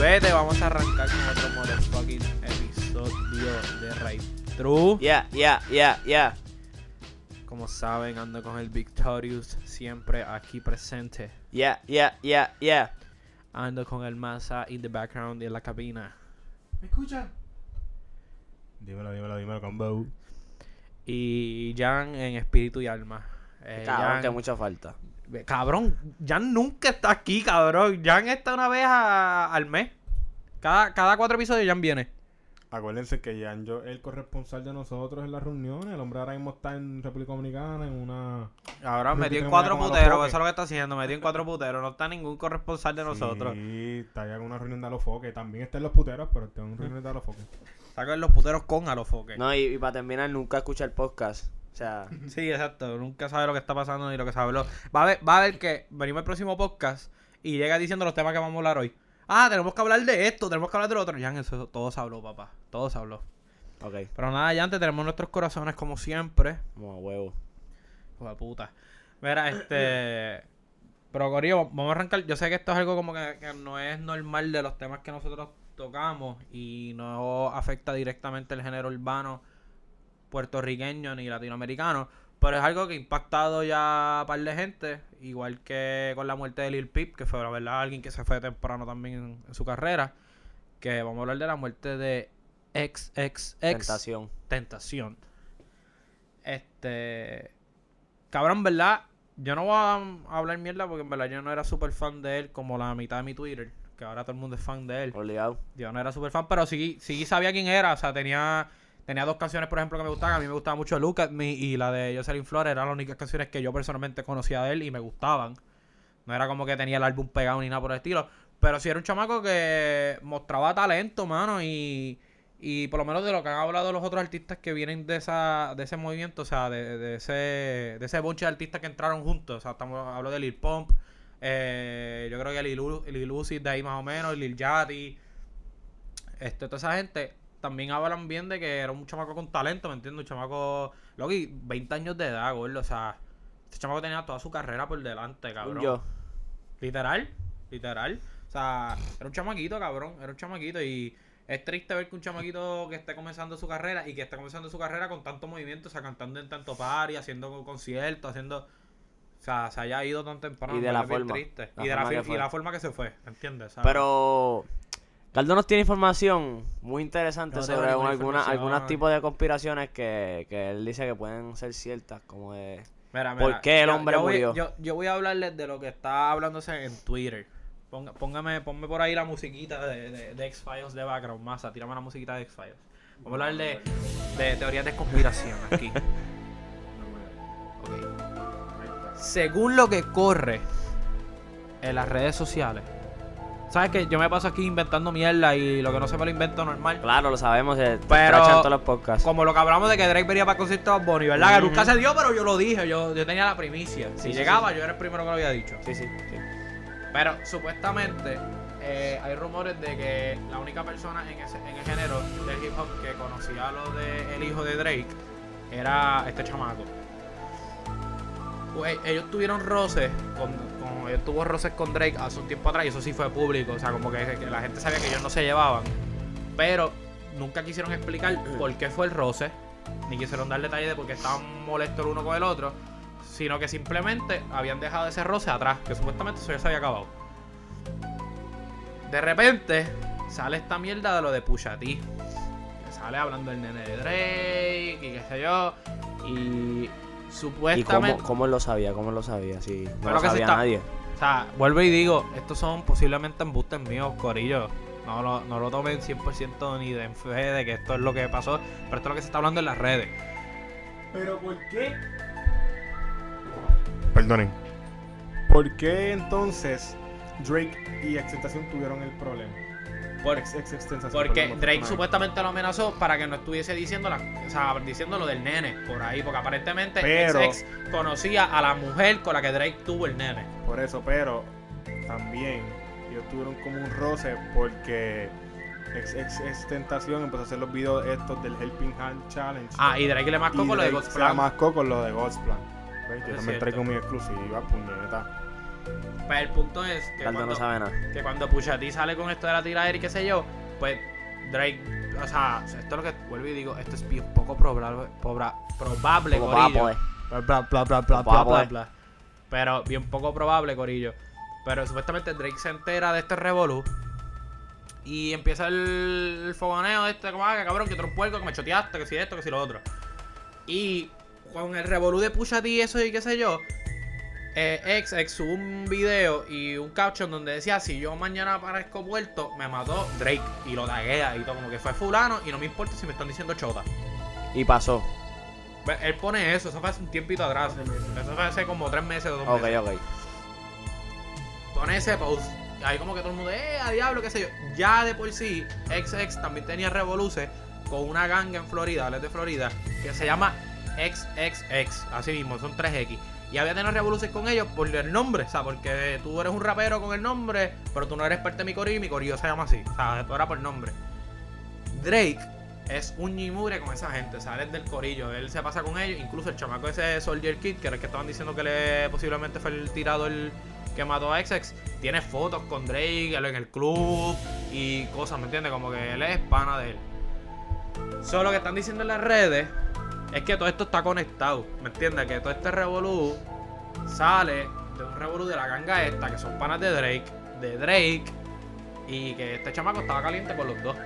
Vete, vamos a arrancar con otro motherfucking episodio de Right True. Yeah, yeah, yeah, yeah. Como saben, ando con el Victorious siempre aquí presente. Yeah, yeah, yeah, yeah. Ando con el Masa in the background y en la cabina. ¿Me escuchan? Dímelo, dímelo, dímelo, combo. Y Jan en espíritu y alma. Eh, Cabrón, Jan- que mucha falta. Cabrón, Jan nunca está aquí, cabrón. Jan está una vez a- al mes. Cada, cada cuatro episodios Jan viene. Acuérdense que Jan yo el corresponsal de nosotros en las reuniones. El hombre ahora mismo está en República Dominicana en una. Ahora metió en cuatro ya puteros, eso es lo que está haciendo, metió en cuatro puteros, no está ningún corresponsal de nosotros. Sí, está allá en una reunión de Alofoque. También está en los puteros, pero está en una reunión de Alofoque. Sacan los puteros con alofoque. No, y, y para terminar, nunca escucha el podcast. Sea, Sí, exacto, nunca sabe lo que está pasando ni lo que se habló. Va a ver, va a ver que venimos al próximo podcast y llega diciendo los temas que vamos a hablar hoy. Ah, tenemos que hablar de esto, tenemos que hablar de lo otro. Jan, eso todo se habló, papá, todo se habló. ok, Pero nada, ya antes tenemos nuestros corazones como siempre. como a huevo. Hijo puta. Mira, este. Pero Corillo, vamos a arrancar. Yo sé que esto es algo como que, que no es normal de los temas que nosotros tocamos y no afecta directamente el género urbano puertorriqueño ni latinoamericano. Pero es algo que ha impactado ya a par de gente. Igual que con la muerte de Lil Peep, que fue la verdad alguien que se fue temprano también en, en su carrera. Que vamos a hablar de la muerte de XXX Tentación. Tentación. Este. Cabrón, ¿verdad? Yo no voy a hablar mierda porque en verdad yo no era súper fan de él como la mitad de mi Twitter. Que ahora todo el mundo es fan de él. Obligado. Yo no era súper fan, pero sí, sí sabía quién era. O sea, tenía, tenía dos canciones, por ejemplo, que me gustaban. A mí me gustaba mucho Look at Me y la de Jocelyn Flores. Eran las únicas canciones que yo personalmente conocía de él y me gustaban. No era como que tenía el álbum pegado ni nada por el estilo. Pero sí era un chamaco que mostraba talento, mano. Y, y por lo menos de lo que han hablado los otros artistas que vienen de esa de ese movimiento, o sea, de, de ese de ese bonche de artistas que entraron juntos. O sea, estamos, hablo de Lil Pump. eh, yo creo que Lil, Lil Uzi de ahí más o menos, Lil Yachty este, toda esa gente también hablan bien de que era un chamaco con talento, ¿me entiendes? Un chamaco, Loki, 20 años de edad, gordo, o sea, este chamaco tenía toda su carrera por delante, cabrón. Yo. Literal, literal. O sea, era un chamaquito, cabrón, era un chamaquito y es triste ver que un chamaquito que esté comenzando su carrera y que esté comenzando su carrera con tanto movimiento, o sea, cantando en tanto party, haciendo conciertos, haciendo... O sea, se haya ido tan temprano. Y de la forma. Triste. La y, de la forma que fi- fue. y la forma que se fue, ¿entiendes? ¿Sabes? Pero. Caldo nos tiene información muy interesante No sobre algunas algunos tipos de conspiraciones que, que él dice que pueden ser ciertas, como de... Mira, ¿Por qué el hombre yo murió? Yo, yo voy a hablarles de lo que está hablándose en Twitter. Ponga- póngame, ponme por ahí la musiquita de, de, de X-Files de background, masa. Tírame la musiquita de X-Files. Vamos a hablar de, de teorías de conspiración aquí. Según lo que corre en las redes sociales. ¿Sabes que Yo me paso aquí inventando mierda y lo que no se me lo invento normal. Claro, lo sabemos, se te Pero- todos los podcasts. Como lo que hablamos de que Drake venía para el concierto de Bad Bunny, ¿verdad? Que nunca se dio, pero yo lo dije, yo, yo tenía la primicia. Si Sí, sí, llegaba, yo era el primero que lo había dicho. Sí, sí, sí. Pero supuestamente eh, hay rumores de que la única persona en, ese, en el género del hip hop que conocía lo del hijo de Drake era este chamaco. Pues, ellos tuvieron roces, con, con- ellos tuvo roces con Drake hace un tiempo atrás y eso sí fue público, o sea, como que, que la gente sabía que ellos no se llevaban. Pero nunca quisieron explicar por qué fue el roce, ni quisieron dar detalles de por qué estaban molestos el uno con el otro, sino que simplemente habían dejado ese roce atrás, que supuestamente eso ya se había acabado. De repente sale esta mierda de lo de Pusha T. Que sale hablando el nene de Drake y qué sé yo. Y ¿Y cómo, supuestamente... cómo él lo sabía? ¿Cómo lo sabía? Sí, no Pero lo que sabía está- nadie. O sea, vuelvo y digo, estos son posiblemente embustes míos, corillo. No lo, no lo tomen 100% ni de en fe de que esto es lo que pasó, pero esto es lo que se está hablando en las redes. Pero ¿por qué? Perdonen. ¿Por qué entonces Drake y Extentación tuvieron el problema? Por- Ex, ex, Porque Drake supuestamente lo amenazó para que no estuviese diciendo la, o sea, diciendo lo del nene por ahí, porque aparentemente Pero- ex conocía a la mujer con la que Drake tuvo el nene. Por eso, pero también ellos tuvieron como un roce porque ex, ex, ex Tentación empezó a hacer los videos estos del Helping Hand Challenge. Ah, y Drake le mascó con lo de God's Plan. mascó con lo de God's Plan. ¿Ves? Yo también traigo mi exclusiva, puñeta. Pues el punto es que cuando, no sabe nada. que cuando Pusha T sale con esto de la tiradera y qué sé yo, pues Drake, o sea, esto es lo que vuelvo y digo, esto es bien poco probable, probable, probable Como Corillo. papo, eh. Bla, bla, bla, bla, bla, Como papo, bla, bla. Pero bien poco probable, Corillo. Pero supuestamente Drake se entera de este revolú. Y empieza el, el fogoneo este, como, ah, que cabrón, que otro puerco, que me choteaste, que si esto, que si lo otro. Y con el revolú de Pusha T y eso y qué sé yo, eh, XX subió un video y un caption donde decía, si yo mañana aparezco muerto, me mató Drake. Y lo taguea y todo, como que fue fulano y no me importa si me están diciendo chota. Y pasó. Él pone eso, eso fue hace un tiempito atrás. Eso fue hace como tres meses o dos Ok, meses. ok. Pone ese post. Ahí como que todo el mundo, eh, a diablo, qué sé yo. Ya de por sí, XX también tenía revoluce con una ganga en Florida, él es de Florida, que se llama XXX. Así mismo, son 3X. Y había tenido revoluces con ellos por el nombre, o sea, porque tú eres un rapero con el nombre, pero tú no eres parte de mi corillo y mi corillo se llama así. O sea, todo era por nombre. Drake es un ñimure con esa gente, o sea, es del corillo, él se pasa con ellos, incluso el chamaco ese Soldier Kid, que era el que estaban diciendo que le posiblemente fue el tirador que mató a XX, tiene fotos con Drake en el club y cosas, ¿me entiendes? Como que él es pana de él. Solo que están diciendo en las redes es que todo esto está conectado, ¿me entiendes? Que todo este revolú sale de un revolú de la ganga esta, que son panas de Drake, de Drake, y que este chamaco estaba caliente con los dos.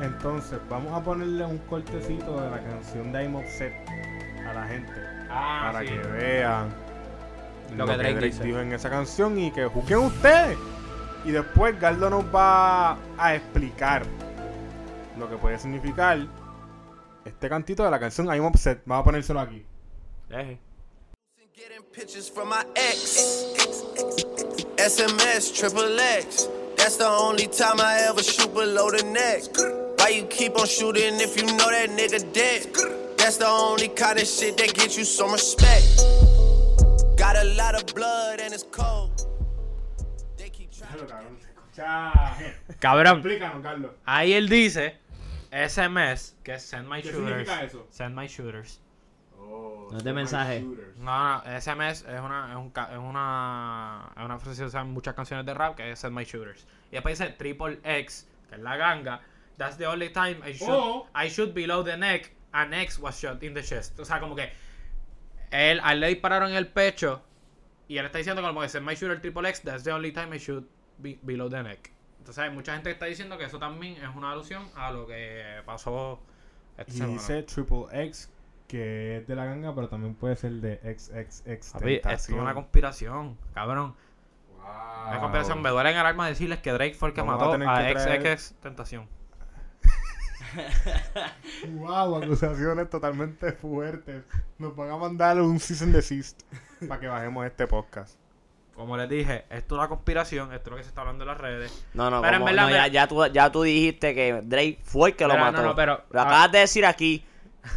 Entonces, vamos a ponerle un cortecito de la canción de I'm Upset a la gente. Ah, para sí. que vean Lo que Drake dice. dijo en esa canción y que juzguen ustedes. Y después Galdo nos va a explicar lo que puede significar este cantito de la canción I'm Upset. Vamos a ponérselo aquí. Eje. Getting pictures from my ex. SMS, triple X. That's the only time I ever shoot below the neck. Why you keep on shooting if you know that nigga dead? That's the only kind of shit that gets you some respect. Got a lot of blood and it's cold. They keep trying. cabrón, se escucha. Cabrón, Explícanos, Carlos. ahí él dice SMS, que es Send My ¿Qué Shooters. significa eso? Send My Shooters. Oh, No es de mensaje. No, no, SMS es una, es un, ca- es una, es una frase que se usa en muchas canciones de rap que es Send My Shooters. Y después dice Triple X, que es la ganga. That's the only time I shoot, Oh. I shoot below the neck, and X was shot in the chest. O sea, como que él, a él le dispararon en el pecho y él está diciendo como que Send My Shooter Triple X, that's the only time I shoot be- below the neck. Entonces hay mucha gente que está diciendo que eso también es una alusión a lo que pasó esta Y semana. dice Triple X, que es de la ganga, pero también puede ser de XXX. Papi, esto es una conspiración, cabrón. Wow. Una conspiración. Me duele en el alma decirles que Drake fue el que Vamos a mató tener a que traer- XX Tentación. Wow, acusaciones totalmente fuertes. Nos van a mandar un season desist para que bajemos este podcast. Como les dije, esto es una conspiración, esto es lo que se está hablando en las redes. No, no, Pero en como- verdad, no, ya, tú, ya tú dijiste que Drake fue el que lo mató. no, no, pero- Lo acabas de decir aquí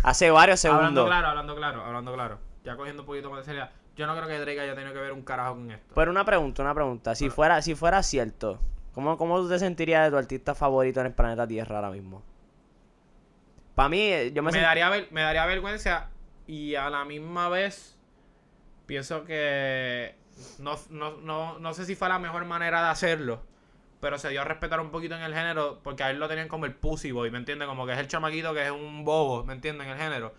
hace varios Hablando segundos. claro, hablando claro, hablando claro. Ya cogiendo un poquito más de seriedad. Yo no creo que Drake haya tenido que ver un carajo con esto. Pero una pregunta, una pregunta. Si Ah. fuera, si fuera cierto, ¿cómo, ¿cómo tú te sentirías de tu artista favorito en el planeta Tierra ahora mismo? Para mí, eh, yo me, me, daría, ver- me daría vergüenza y a la misma vez pienso que no, no, no, no sé si fue la mejor manera de hacerlo, pero se dio a respetar un poquito en el género porque a él lo tenían como el pussy boy, ¿me entiendes? Como que es el chamaquito que es un bobo, ¿me entiendes? En el género.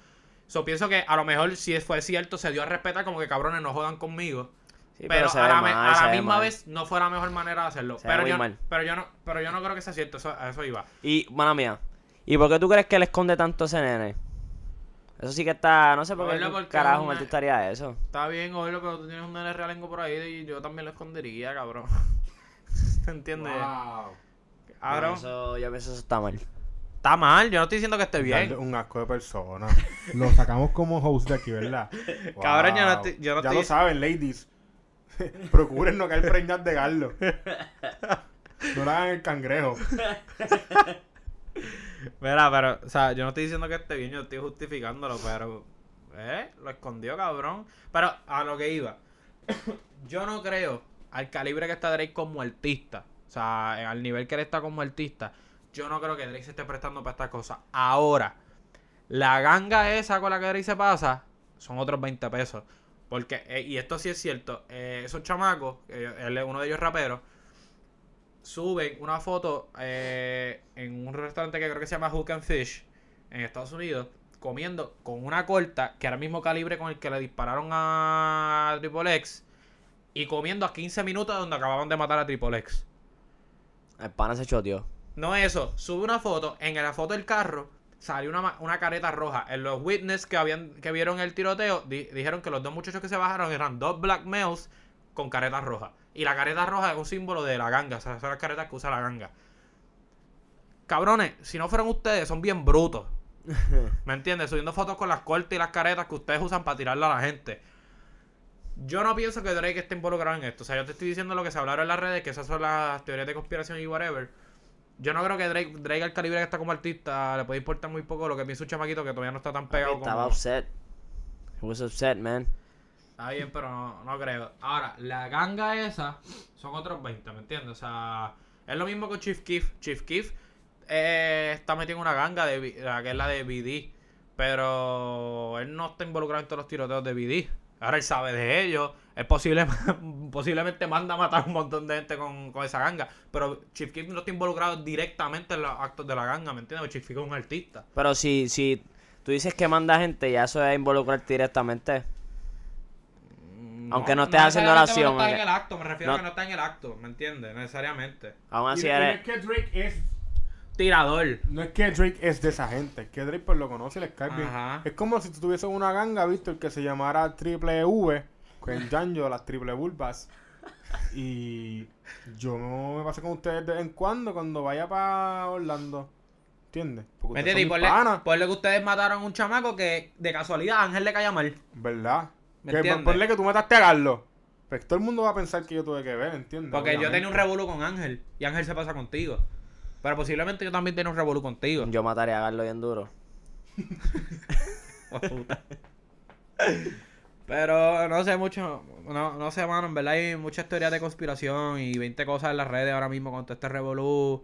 So pienso que a lo mejor si fue cierto se dio a respetar como que cabrones no jodan conmigo. Sí, pero a la, mal, a la misma mal. vez no fue la mejor manera de hacerlo. Se Pero yo, mal. pero yo no, pero yo no creo que sea cierto, eso, a eso iba. Y, mala mía, ¿y por qué tú crees que él esconde tanto ese nene? Eso sí que está, no sé por qué carajo un artista haría eso. Está bien, oírlo, pero tú tienes un nene realengo por ahí y yo también lo escondería, cabrón. ¿Te entiendes? Wow. Cabrón. No, eso, yo pienso eso está mal. Está mal, yo no estoy diciendo que esté bien. Un asco de persona. Lo sacamos como host de aquí, ¿verdad? Cabrón, yo no estoy- yo no ya estoy- lo saben, ladies. Procuren no caer preñas de Garlo. No le hagan el cangrejo. Mira, pero, o sea, yo no estoy diciendo que esté bien, yo estoy justificándolo, pero, eh, lo escondió, cabrón. Pero, a lo que iba, yo no creo, al calibre que está Drake como artista, o sea, al nivel que él está como artista, yo no creo que Drake se esté prestando para estas cosas. Ahora, la ganga esa con la que Drake se pasa, son otros 20 pesos. Porque, eh, y esto sí es cierto, eh, esos chamacos, eh, él es uno de ellos rapero, suben una foto eh, en un restaurante que creo que se llama Hook and Fish en Estados Unidos, comiendo con una corta que era el mismo calibre con el que le dispararon a Triple X y comiendo a 15 minutos de donde acababan de matar a Triple X. El pana se choteó. No eso, sube una foto, en la foto del carro salió una, una careta roja. En los witness que habían que vieron el tiroteo di- dijeron que los dos muchachos que se bajaron eran dos black males con caretas rojas. Y la careta roja es un símbolo de la ganga, o sea, son las caretas que usa la ganga. Cabrones, si no fueran ustedes, son bien brutos. ¿Me entiendes? Subiendo fotos con las cortes y las caretas que ustedes usan para tirarle a la gente. Yo no pienso que Drake esté involucrado en esto. O sea, yo te estoy diciendo lo que se hablaron en las redes, que esas son las teorías de conspiración y whatever. Yo no creo que Drake, Drake al calibre que está como artista, le puede importar muy poco lo que piensa un chamaquito que todavía no está tan pegado Estaba como... upset. He was upset, man. Está bien, pero no, creo. Ahora, la ganga esa son otros 20, ¿me entiendes? O sea, es lo mismo que Chief Keef. Chief Keef eh, está metido en una ganga de, que es la de BD. Pero él no está involucrado en todos los tiroteos de BD. Ahora él sabe de ellos. Es posible, posiblemente manda a matar un montón de gente con, con esa ganga. Pero Chief Keef no está involucrado directamente en los actos de la ganga, ¿me entiendes? Chief Keef es un artista. Pero si, si tú dices que manda gente, ya eso es involucrarte directamente. Aunque no estés haciendo acción, No está en el acto, me refiero a No. que no está en el acto, ¿me entiendes? Necesariamente. Aún así y no eres. es que Drake es Tirador. No es que Drake es de esa gente, es que Drake pues lo conoce y le cae bien. Es como si tú tuvieses una ganga, Víctor, que se llamara Triple V, con Janjo, las triple bulbas. Y yo no me pasé con ustedes de vez en cuando, cuando vaya para Orlando. ¿Entiendes? Porque ¿Me ustedes entiendes? Y son ponle, ponle que ustedes mataron a un chamaco que de casualidad a Ángel le caía mal. ¿verdad? ¿Me que entiendes? ponle que tú mataste a Carlos. Pues todo el mundo va a pensar que yo tuve que ver, ¿entiendes? Porque yo tenía un revolú con Ángel y Ángel se pasa contigo. Pero posiblemente yo también tenía un revolú contigo. Yo mataría a Carlos bien duro. Pero no sé mucho, no, no sé, mano, en verdad hay muchas teorías de conspiración y 20 cosas en las redes ahora mismo con todo este revolú.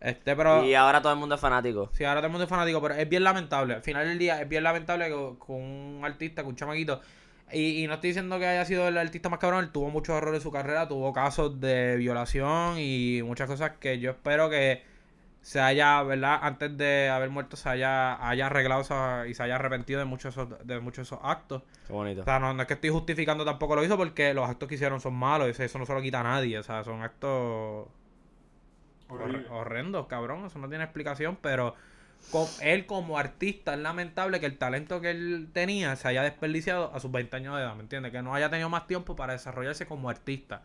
Este, pero... Y ahora todo el mundo es fanático. Sí, ahora todo el mundo es fanático, pero es bien lamentable. Al final del día es bien lamentable que con un artista, con un chamaquito. Y, y no estoy diciendo que haya sido el artista más cabrón, él tuvo muchos errores en su carrera, tuvo casos de violación y muchas cosas que yo espero que se haya, ¿verdad? Antes de haber muerto se haya, haya arreglado y se haya arrepentido de muchos de, esos, de muchos esos actos. Qué bonito. O sea, no, no es que estoy justificando tampoco lo hizo porque los actos que hicieron son malos, eso no se lo quita a nadie, o sea, son actos Horrible. Hor- horrendos, cabrón. Eso no tiene explicación, pero co- él como artista es lamentable que el talento que él tenía se haya desperdiciado a sus 20 años de edad, ¿me entiendes? Que no haya tenido más tiempo para desarrollarse como artista.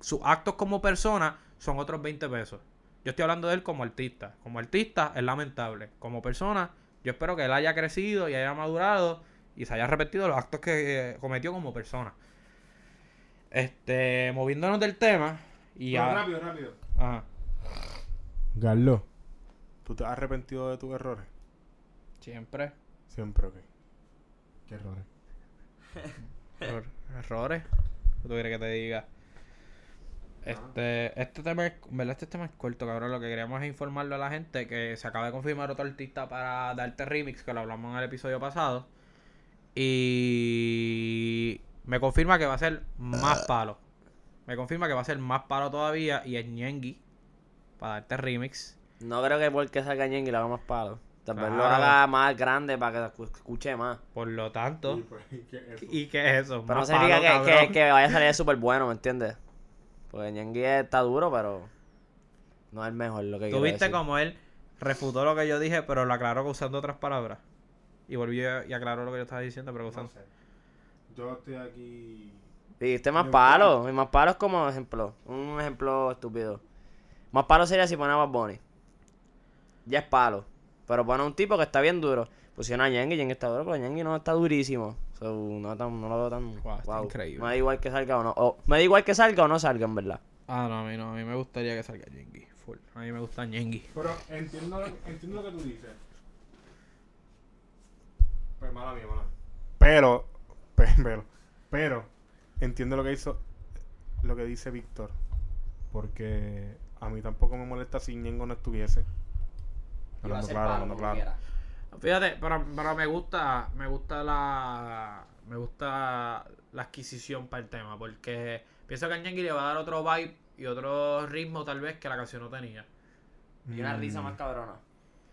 Sus actos como persona son otros 20 pesos. Yo estoy hablando de él como artista. Como artista es lamentable. Como persona, yo espero que él haya crecido y haya madurado y se haya arrepentido los actos que eh, cometió como persona. Este, moviéndonos del tema y Pero rápido, rápido. Ajá. Garlo, ¿tú te has arrepentido de tus errores? Siempre. Siempre, ok. ¿Qué errores? Error- errores. ¿Qué tú quieres que te diga? Este, este tema es, en verdad este tema es corto, cabrón. Lo que queríamos es informarle a la gente que se acaba de confirmar otro artista para darte remix, que lo hablamos en el episodio pasado. Y me confirma que va a ser más palo. Me confirma que va a ser más palo todavía y es Ñengi para darte remix. No creo que porque salga Ñengi lo haga más palo. Tal vez lo haga más grande para que escuche más. Por lo tanto, pues, ¿qué es eso? ¿y qué es eso? Pero no significa palo, que, que, cabrón. que vaya a salir súper bueno, ¿me entiendes? Porque Ñengi está duro, pero no es el mejor lo que Tú quiero viste decir. como él refutó lo que yo dije, pero lo aclaró usando otras palabras. Y volvió y aclaró lo que yo estaba diciendo, pero No usando. sé. Yo estoy aquí. Dijiste más Yo- palo. Y más palo es como ejemplo. Un ejemplo estúpido. Más palo sería si pone a Bad Bunny. Ya es palo. Pero pone a un tipo que está bien duro. Pusieron a Ñengi, Ñengi está duro, pero Ñengi no está durísimo. So, no, tan- no lo veo tan. Wow, está increíble. Me da igual que salga o no. o- me da igual que salga o no salga, en verdad. Ah, no, a mí no, a mí me gustaría que salga Yengi. Full. A mí me gusta Yengi. Pero entiendo, lo- entiendo lo que tú dices. Pues mala mía, mala mía. Pero, pe- pero, pero, entiendo lo que hizo, lo que dice Víctor. Porque a mí tampoco me molesta si Ñengo no estuviese. Hablando claro, hablando claro. Fíjate, pero, pero me gusta, me gusta la, me gusta la adquisición para el tema, porque pienso que al Yankee le va a dar otro vibe y otro ritmo tal vez que la canción no tenía. Y una risa más cabrona.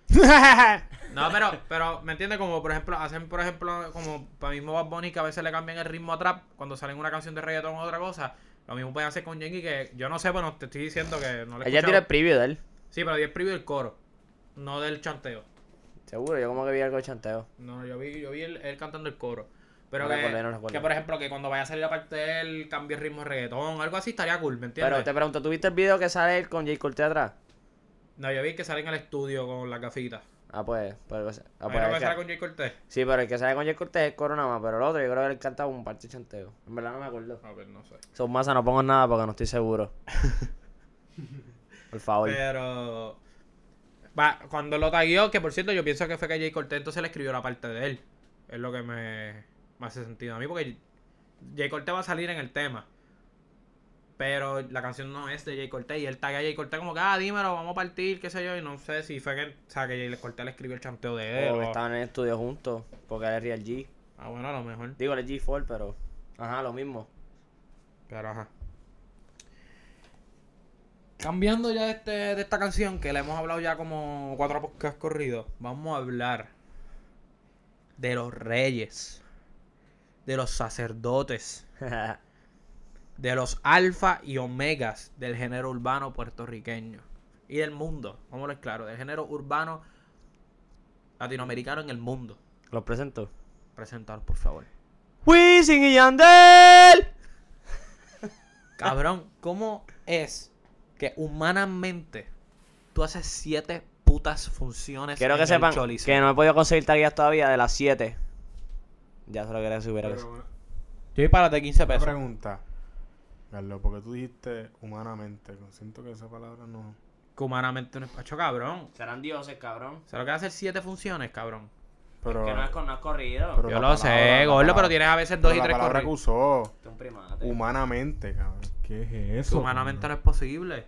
No, pero, pero, ¿me entiendes? Como por ejemplo, hacen por ejemplo, como para mismo Bad Bunny que a veces le cambian el ritmo a trap cuando salen una canción de reggaetón o otra cosa. Lo mismo pueden hacer con Yankee que yo no sé, bueno, te estoy diciendo que no le Ella tira el preview de él. Sí, pero di el preview del coro, no del chanteo. Seguro, yo como que vi algo de chanteo. No, yo vi, yo vi él, él cantando el coro. Pero No que, recuerdo, no recuerdo. que, por ejemplo, que cuando vaya a salir la parte de él cambie el ritmo de reggaetón, algo así estaría cool, ¿me entiendes? Pero te pregunto, ¿tú viste el video que sale él con Jay Cortez atrás? No, yo vi que sale en el estudio con las gafitas. Ah, pues. pues ah, Ah, pues, es que sale con Jay Cortés? Sí, pero el que sale con Jay Cortez es el coro nada más. Pero el otro, yo creo que él cantaba un parte de chanteo. En verdad no me acuerdo. A ver, no sé. Son masa, no pongo nada porque no estoy seguro. Por favor. Pero. Va, cuando lo tagueó, que por cierto yo pienso que fue que Jay Cortez entonces le escribió la parte de él. Es lo que me, me hace sentido a mí, porque Jay Cortez va a salir en el tema. Pero la canción no es de Jay Cortez y él taguea a Jay Cortez como que, ah, dímelo, vamos a partir, qué sé yo. Y no sé si fue que, o sea, que Jay Cortez le escribió el chanteo de él. O- estaban en el estudio juntos. Porque él es Real G. Ah, bueno, a lo mejor. Digo, él es G4, pero. Ajá, lo mismo. Pero ajá. Cambiando ya de, este, de esta canción, que le hemos hablado ya como cuatro podcasts corridos, vamos a hablar de los reyes, de los sacerdotes, de los alfa y omegas del género urbano puertorriqueño y del mundo, vamos a ver claro, del género urbano latinoamericano en el mundo. Los presento. Presentar, por favor. Wisin y Yandel. Cabrón, ¿cómo es que humanamente tú haces siete putas funciones Quiero en que el sepan Choliseo? que no he podido conseguir taguillas todavía de las 7. Ya se lo quería subir a Pero eso. una, Yo párate 15 una pesos. pregunta. Carlos, porque tú dijiste humanamente. Siento que esa palabra no. Que humanamente no es pacho, cabrón. Serán dioses, cabrón. Se lo que hacer siete funciones, cabrón. Pero, Que no es, con, no es corrido. Pero Yo la lo sé, palabra- la gordo, pero tienes a veces dos y la tres que corridos. usó es un primate. humanamente, cabrón. ¿Qué es eso? humanamente no es posible.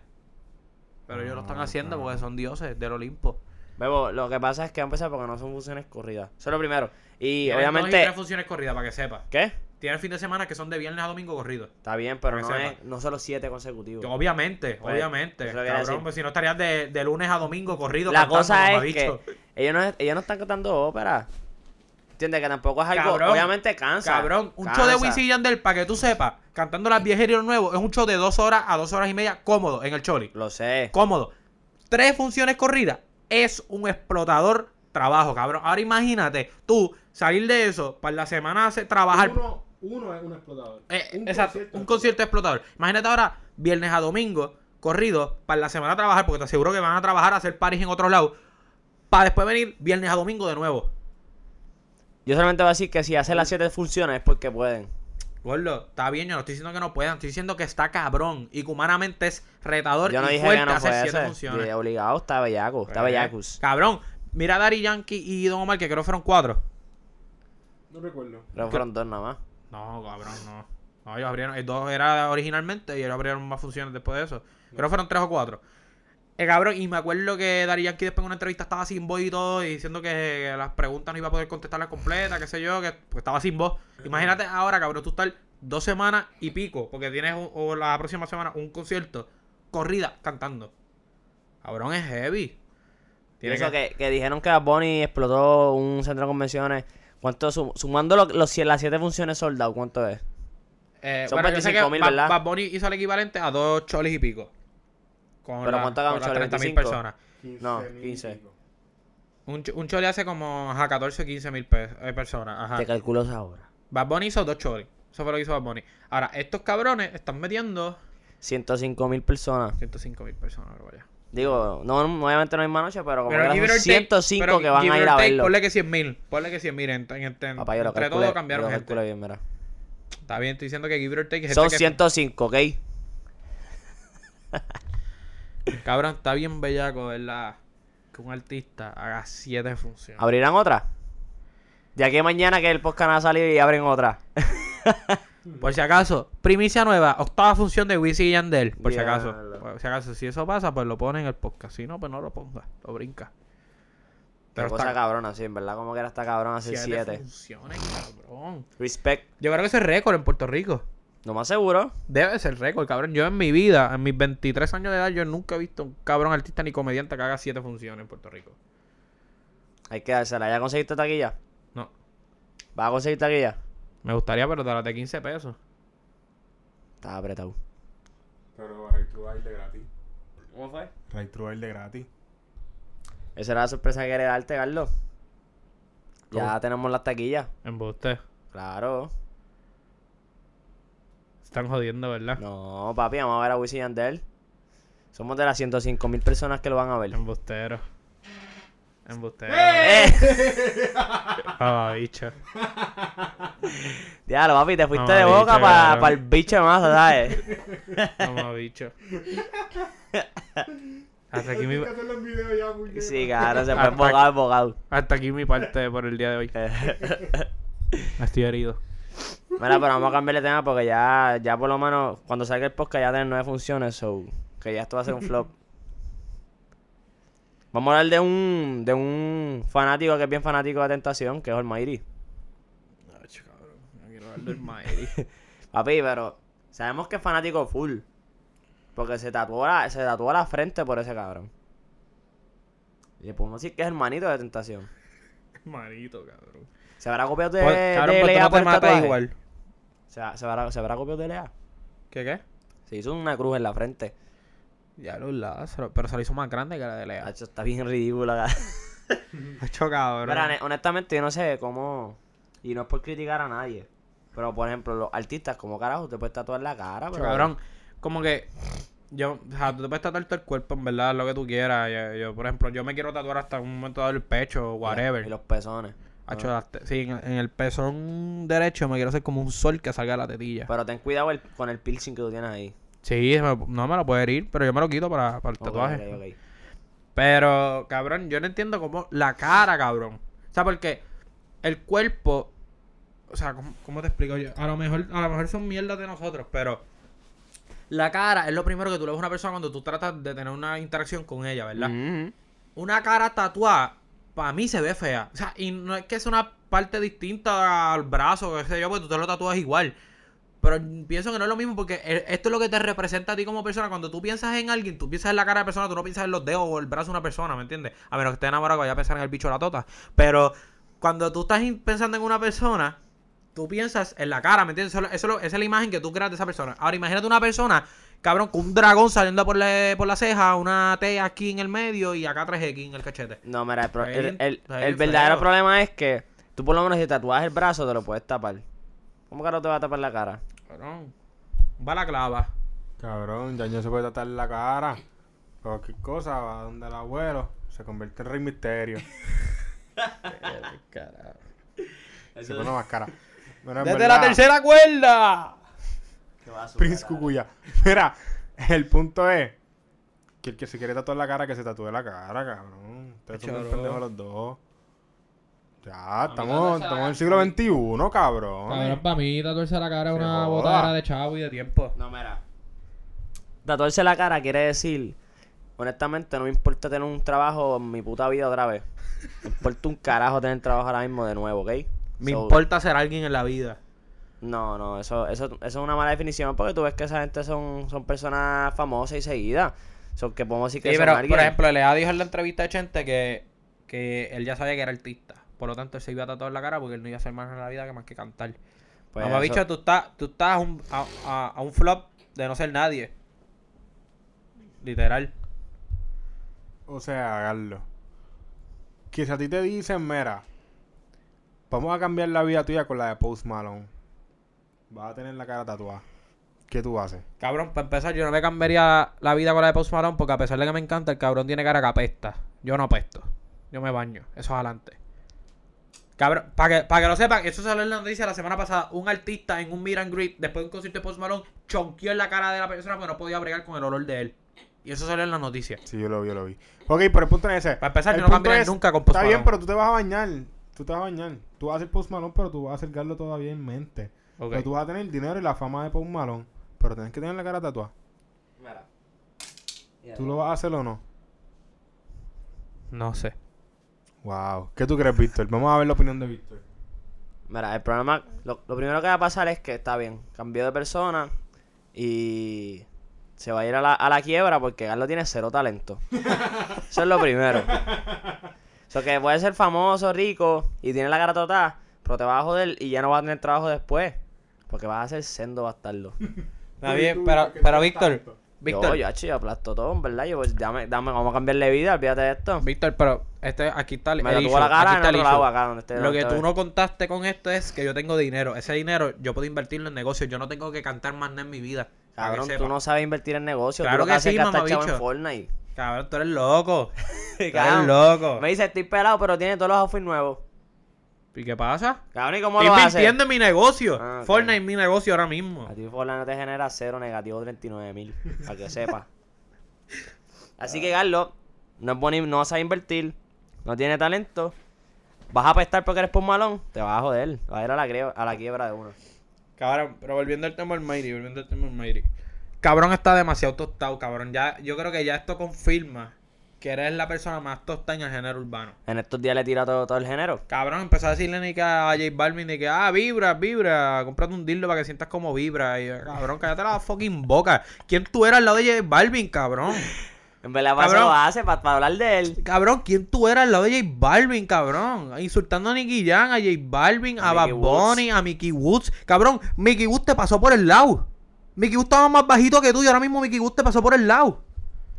Pero ellos lo están No, haciendo porque son dioses del Olimpo. Bebo, lo que pasa es que va a empezar porque no son funciones corridas. Eso es lo primero. Y Tienen dos y obviamente. tres funciones corridas para que sepas. ¿Qué? Tienen fin de semana que son de viernes a domingo corridos. Está bien, pero no, es, no solo siete consecutivos. Yo, Obviamente, Pues, obviamente. Cabrón, pues si no estarías de, de lunes a domingo corrido. La cantando, cosa es mamabicho. que ellos no, ellos no están cantando ópera. ¿Entiendes? Que tampoco es algo. Cabrón, obviamente cansa. Cabrón, un cansa. show de Wisin y Yandel, para que tú sepas, cantando las viejas y los nuevos, es un show de dos horas a dos horas y media, cómodo, en el Choli. Lo sé. Cómodo. Tres funciones corridas, es un explotador trabajo, cabrón. Ahora imagínate, tú salir de eso, para la semana trabajar. Uno, uno es un explotador. Eh, Un exacto, concierto un concierto explotador. Imagínate ahora, viernes a domingo, corrido, para la semana trabajar, porque te aseguro que van a trabajar a hacer paris en otro lado, para después venir viernes a domingo de nuevo. Yo solamente voy a decir que si hacen las siete funciones es porque pueden. Gordo, está bien, yo no estoy diciendo que no puedan, estoy diciendo que está cabrón y que humanamente es retador Yo no y dije fuerte que no hacer siete funciones. Y obligado está bellaco. Está Pues, bellacus. Cabrón, mira a Dari Yankee y Don Omar, que creo que fueron cuatro. No recuerdo. Creo que fueron dos nada más. No, cabrón, no. No, ellos abrieron, el dos era originalmente y ellos abrieron más funciones después de eso. Creo que fueron tres o cuatro. Eh, cabrón, y me acuerdo que Dari Yankee después en una entrevista estaba sin voz y todo, y diciendo que las preguntas no iba a poder contestarlas completas, qué sé yo, que pues, estaba sin voz. Imagínate ahora, cabrón, tú estar dos semanas y pico, porque tienes o la próxima semana un concierto, corrida, cantando. Cabrón, es heavy. Tiene eso que- que... Que, dijeron que Bunny explotó un centro de convenciones. ¿Cuánto sum- sumando lo- los, las siete funciones soldado, ¿cuánto es? Eh, Son bueno, yo sé que 25.000, Bad- ¿verdad? Bad Bunny hizo el equivalente a dos choles y pico. Con Pero la- ¿cuánto gana con un las chole? 30.000 25. personas. 15 No, mil y 15. pico. Un, ch- un chole hace como a 14 o 15 mil pe- eh, personas. Ajá. Te calculo esa hora. Bad Bunny hizo dos choles. Eso fue lo que hizo Bad Bunny. Ahora, estos cabrones están metiendo 105 mil personas. 105 mil personas. vaya. Digo, no, obviamente no hay noche, pero como Pero que give son or take- 105 pero que van a ir a verlo. Ponle que 100 mil. Ponle que 100 mil. En, en- en- Papá, yo lo entre calculé, todos cambiaron yo lo gente. calculé bien, mira. Está bien, estoy diciendo que give or take es Son gente que- 105, ¿ok? Cabrón, está bien bellaco, ¿verdad? Que un artista haga 7 funciones. ¿Abrirán otra? De aquí a mañana que el podcast va a salir y abren otra. Por si acaso, primicia nueva, octava función de Wisin y Yandel. Por si acaso. Por si acaso, si eso pasa, pues lo pone en el podcast. Si no, pues no lo ponga, lo brinca. Pero cosa está- cabrona, sí, en verdad, como que era esta cabrona Siete 7. funciones, cabrón. Respect. Yo creo que ese es récord en Puerto Rico. Lo más seguro. Debe ser récord, cabrón. Yo en mi vida, en mis 23 años de edad, yo nunca he visto un cabrón artista ni comediante que haga siete funciones en Puerto Rico. Hay que dársela. ¿Ya conseguiste taquilla? No. ¿Vas a conseguir taquilla? Me gustaría, pero de las de 15 pesos. Estaba apretado. Pero Right True de gratis. ¿Cómo fue? Right True de gratis. Esa era la sorpresa que quería darte, Carlos. Ya ¿Cómo? tenemos las taquillas. Embuste. Claro. Están jodiendo, ¿verdad? No, papi, vamos a ver a Wisin y Yandel. Somos de las 105 mil personas que lo van a ver. Embustero. Embustero. ¡Eh! Ah, bicho. Diablo, papi, te fuiste de boca bicho, para cabrón. el bicho más, ¿sabes? Vamos, bicho. Hasta aquí mi, los videos ya, puñeta. Sí, claro, se fue embogado, embogado. hasta aquí mi parte por el día de hoy. Estoy herido. Mira, pero vamos a cambiar de tema porque ya, ya por lo menos cuando salga el podcast ya tiene nueve funciones, so que ya esto va a ser un flop. Vamos a hablar de un, de un fanático que es bien fanático de Tentación, que es Almighty. Ay, cabrón. No quiero hablar del Maeri. Papi, pero sabemos que es fanático full. Porque se tatuó la, se tatuó la frente por ese cabrón. Y le podemos decir que es hermanito de Tentación. Manito, cabrón. ¿Se habrá copiado de, Pues, cabrón, de pues tú Lea no por el igual. ¿Se, se habrá, ¿Se habrá copiado de Lea? ¿Qué qué? Se hizo una cruz en la frente. Ya lo Lázaro. Pero se lo hizo más grande que la de Lea. Hacho, está bien ridícula. Hacho, cabrón. Ne- honestamente, yo no sé cómo. Y no es por criticar a nadie. Pero, por ejemplo, los artistas, como carajo, te puedes tatuar la cara, pero. cabrón. Como que. Yo, o sea, tú te puedes tatuar todo el cuerpo, en verdad, lo que tú quieras. Yo, yo, por ejemplo, yo me quiero tatuar hasta un momento dado el pecho, o whatever. Y los pezones. Hacho, las te- sí, en, en el pezón derecho me quiero hacer como un sol que salga de la tetilla. Pero ten cuidado el- con el piercing que tú tienes ahí. Sí, no me lo puede herir, pero yo me lo quito para, para el tatuaje. Pero, cabrón, yo no entiendo cómo la cara, cabrón. O sea, porque el cuerpo, o sea, ¿cómo, cómo te explico yo? A lo mejor, a lo mejor son mierdas de nosotros, pero la cara es lo primero que tú le ves a una persona cuando tú tratas de tener una interacción con ella, ¿verdad? Ujú. Una cara tatuada, para mí se ve fea. O sea, y no es que es una parte distinta al brazo, qué sé yo, porque tú te lo tatúas igual. Pero pienso que no es lo mismo porque e- esto es lo que te representa a ti como persona. Cuando tú piensas en alguien, tú piensas en la cara de la persona, tú no piensas en los dedos o el brazo de una persona, ¿me entiendes? A menos que estés enamorado, vaya a pensar en el bicho de la tota. Pero cuando tú estás pensando en una persona, tú piensas en la cara, ¿me entiendes? Eso, esa es la imagen que tú creas de esa persona. Ahora imagínate una persona, cabrón, con un dragón saliendo por la, por la ceja, una T aquí en el medio y acá 3X en el cachete. No, mira, el, el, el- verdadero problema es que tú, por lo menos, si tatuas el brazo, te lo puedes tapar. ¿Cómo que no te va a tapar la cara? Cabrón. Un balaclava. Cabrón, ya no se puede tratar la cara. Cualquier cosa, va donde el abuelo. Se convierte en Rey Misterio. Se pone más cara. Bueno, Desde la tercera cuerda. Prince Cucuya. Mira, el punto es que el que se quiere tatuar la cara, que se tatúe la cara, cabrón. Ustedes son pendejos los dos. Ya, estamos, estamos en el siglo XXI, cabrón. Cabrón, para mí tatuarse la cara es Se una joda. botadera de chavo y de tiempo. No, mira. Tatuarse la cara quiere decir, honestamente, no me importa tener un trabajo en mi puta vida otra vez. Me importa un carajo tener trabajo ahora mismo de nuevo, ¿ok? Me So, importa ser alguien en la vida. No, no, eso, eso, eso es una mala definición porque tú ves que esa gente son, son personas famosas y seguidas. Son que podemos decir que Sí, son pero alguien. por ejemplo, Lea dijo en la entrevista de Chente que, que él ya sabía que era artista. Por lo tanto, él se iba a tatuar la cara porque él no iba a hacer más en la vida que más que cantar. Pues Mamá eso- bicho, tú estás, tú estás a, un, a, a- a un flop de no ser nadie. Literal. O sea, Carlos. Que si a ti te dicen, mira, vamos a cambiar la vida tuya con la de Post Malone. Vas a tener la cara tatuada. ¿Qué tú haces? Cabrón, para empezar, yo no me cambiaría la vida con la de Post Malone porque a pesar de que me encanta, el cabrón tiene cara que apesta. Yo no apesto. Yo me baño. Eso es adelante. Cabrón, para que, para que lo sepan, eso salió en la noticia la semana pasada. Un artista en un meet and greet, después de un concierto de Post Malone, chonqueó en la cara de la persona porque no podía bregar con el olor de él. Y eso salió en la noticia. Sí, yo lo vi, yo lo vi. Ok, pero el punto es ese. Para empezar, El yo no es, nunca con Post Está bien, Malone. pero tú te vas a bañar. Tú te vas a bañar. Tú vas a hacer Post Malone, pero tú vas a acercarlo todavía en mente. Ok. Pero tú vas a tener el dinero y la fama de Post Malone. Pero tienes que tener la cara tatuada. Mira. ¿Tú lo vas a hacer o no? No sé. Wow. ¿Qué tú crees, Víctor? Vamos a ver la opinión de Víctor. Mira, el problema, lo, lo primero que va a pasar es que está bien, cambió de persona y se va a ir a la, a la quiebra porque Carlos tiene cero talento. Eso es lo primero. Eso que puede ser famoso, rico y tiene la cara total, pero te vas a joder y ya no vas a tener trabajo después. Porque vas a ser sendo bastardo. Está bien, pero, pero Víctor, Víctor, Yo, yo, achi, yo aplasto todo, en verdad. Yo, pues, dame, dame, vamos a cambiarle vida, olvídate de esto. Víctor, pero este, aquí está el Me issue, la cara aquí está el otro issue. lado acá donde esté. Lo que tú no contaste con esto es que yo tengo dinero. Ese dinero yo puedo invertirlo en negocios. Yo no tengo que cantar más nada en mi vida. Que Cabrón, tú no sabes invertir en negocios. Claro tú que haces sí, chavo mamabicho. en Fortnite. Cabrón, tú eres loco. Tú eres loco. Me dice, estoy pelado, pero tiene todos los outfits nuevos. ¿Y qué pasa? Cabrón, ¿y cómo Estoy lo hace? invirtiendo en mi negocio. Ah, ok. Fortnite es mi negocio ahora mismo. A ti Fortnite no te genera cero negativo 39 mil, para que sepa. Así que Carlos, no es boni- no vas a invertir, no tiene talento, vas a apestar porque eres por malón, te vas a joder, vas a ir a la, crie- a la quiebra de uno. Cabrón, pero volviendo al tema del Mighty, volviendo al tema del Mighty. Cabrón está demasiado tostado, cabrón. Ya, yo creo que ya esto confirma que eres la persona más tostada en el género urbano. En estos días le tira todo, todo el género. Cabrón, empezó a decirle ni que a J Balvin ni que, ah, vibra, vibra, cómprate un dildo para que sientas como vibra. Y, cabrón, cállate la fucking boca. ¿Quién tú eras al lado de J Balvin, cabrón? En verdad, para lo hace, para, hablar de él. Cabrón, ¿quién tú eras al lado de J Balvin, cabrón? Insultando a Nicky Jam, a J Balvin, a, A Bad Bunny, a Mickey Woods. Cabrón, Mickey Woods te pasó por el lado. Mickey Woods estaba más bajito que tú y ahora mismo Mickey Woods te pasó por el lado.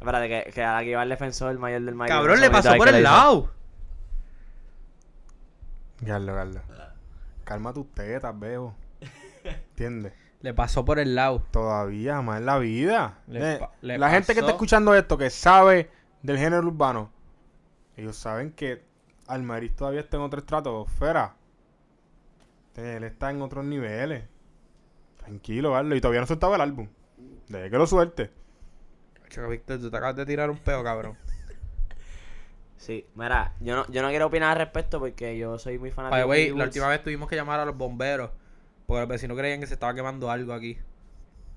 Espérate, que, que aquí va el defensor mayor del mayor. Cabrón, le pasó por el lado. Carlos, Carlos. Calma tus tetas, veo. ¿Entiendes? Le pasó por el lado. Todavía más en la vida. Le pa- le la gente que está escuchando esto, que sabe del género urbano, ellos saben que Almaris todavía está en otro estratosfera. Él está en otros niveles. Tranquilo, Carlos. Y todavía no soltaba el álbum. Deje que lo suelte. Víctor, tú te acabas de tirar un peo, cabrón. Sí, mira, yo no, yo no quiero opinar al respecto porque yo soy muy fanático de la última vez tuvimos que llamar a los bomberos. Porque los vecinos creían que se estaba quemando algo aquí.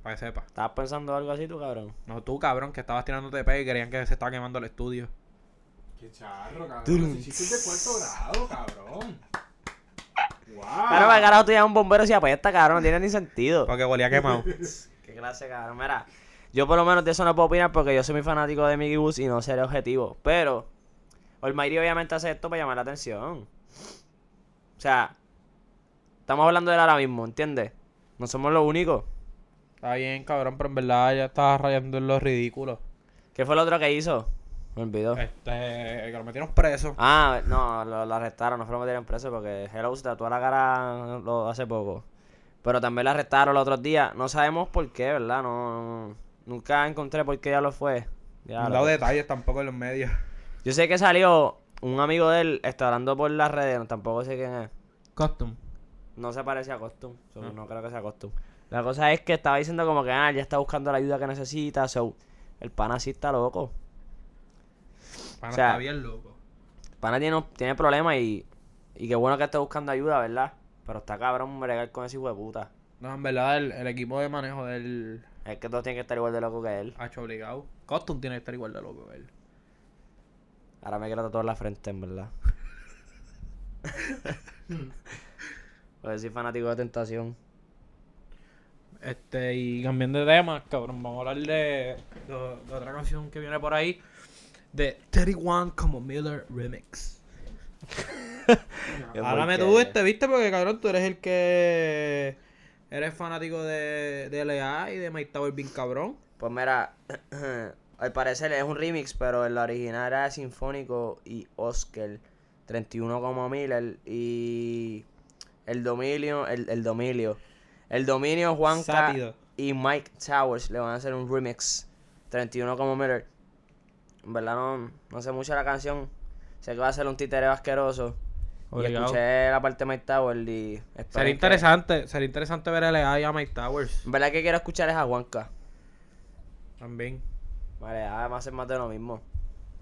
Para que sepa. ¿Estabas pensando algo así tú, cabrón? No, tú, cabrón, que estabas tirándote pe y creían que se estaba quemando el estudio. Qué charro, cabrón. Si hiciste de cuarto grado, cabrón. Wow. Claro, para carajo tú llamas a un bombero si apesta, cabrón, no tiene ni sentido. Porque huelía quemado. Qué clase, cabrón. Mira, yo por lo menos de eso no puedo opinar porque yo soy muy fanático de Mickey Woods y no seré objetivo. Pero, Almighty obviamente hace esto para llamar la atención. O sea, estamos hablando de él ahora mismo, ¿entiendes? No somos los únicos. Está bien, cabrón, pero en verdad ya estaba rayando en lo ridículo. ¿Qué fue lo otro que hizo? Me olvidó. Este, que lo metieron preso. Ah, no, lo, lo arrestaron, no fue lo metieron preso porque Hello se tatuó la cara lo, hace poco. Pero también lo arrestaron los otros días. No sabemos por qué, ¿verdad? No, no- nunca encontré por qué ya lo fue. Ya No dado detalles tampoco en los medios. Yo sé que salió un amigo de él, está hablando por las redes, no, tampoco sé quién es. Custom. No se parece a Costum, so, Ah. no creo que sea Costum. La cosa es que estaba diciendo como que ah, ya está buscando la ayuda que necesita, so, el pana sí está loco. Pana, O sea, está bien loco. El pana tiene, tiene problemas y, y qué bueno que esté buscando ayuda, ¿verdad? Pero está cabrón bregar con ese hijo de puta. No, en verdad, el, el equipo de manejo del Es que todos tienen que estar igual de loco que él. ha hecho obligado. Custom tiene que estar igual de loco que él. Ahora me quiero tatuar la frente, en verdad. Porque soy fanático de tentación. Este, y cambiando de tema, cabrón, vamos a hablar de, de, de otra canción que viene por ahí. De 31 como Miller Remix. Porquería. tú este, ¿viste? Porque, cabrón, tú eres el que... Eres fanático de, de LA y de Mike Tower bien cabrón. Pues mira, al parecer es un remix, pero el original era Sinfónico y Oscar. 31 como Miller y el dominio, el, el dominio. El dominio Juanca Sápido. y Mike Towers le van a hacer un remix. 31 como Miller. En verdad no, no sé mucho de la canción. Sé que va a ser un títere asqueroso. Y escuché la parte de Mike Towers y Sería que- interesante, sería interesante ver a LA y a Mike Towers En verdad que quiero escuchar es a Juanca. también. Vale, además hacer más de lo mismo.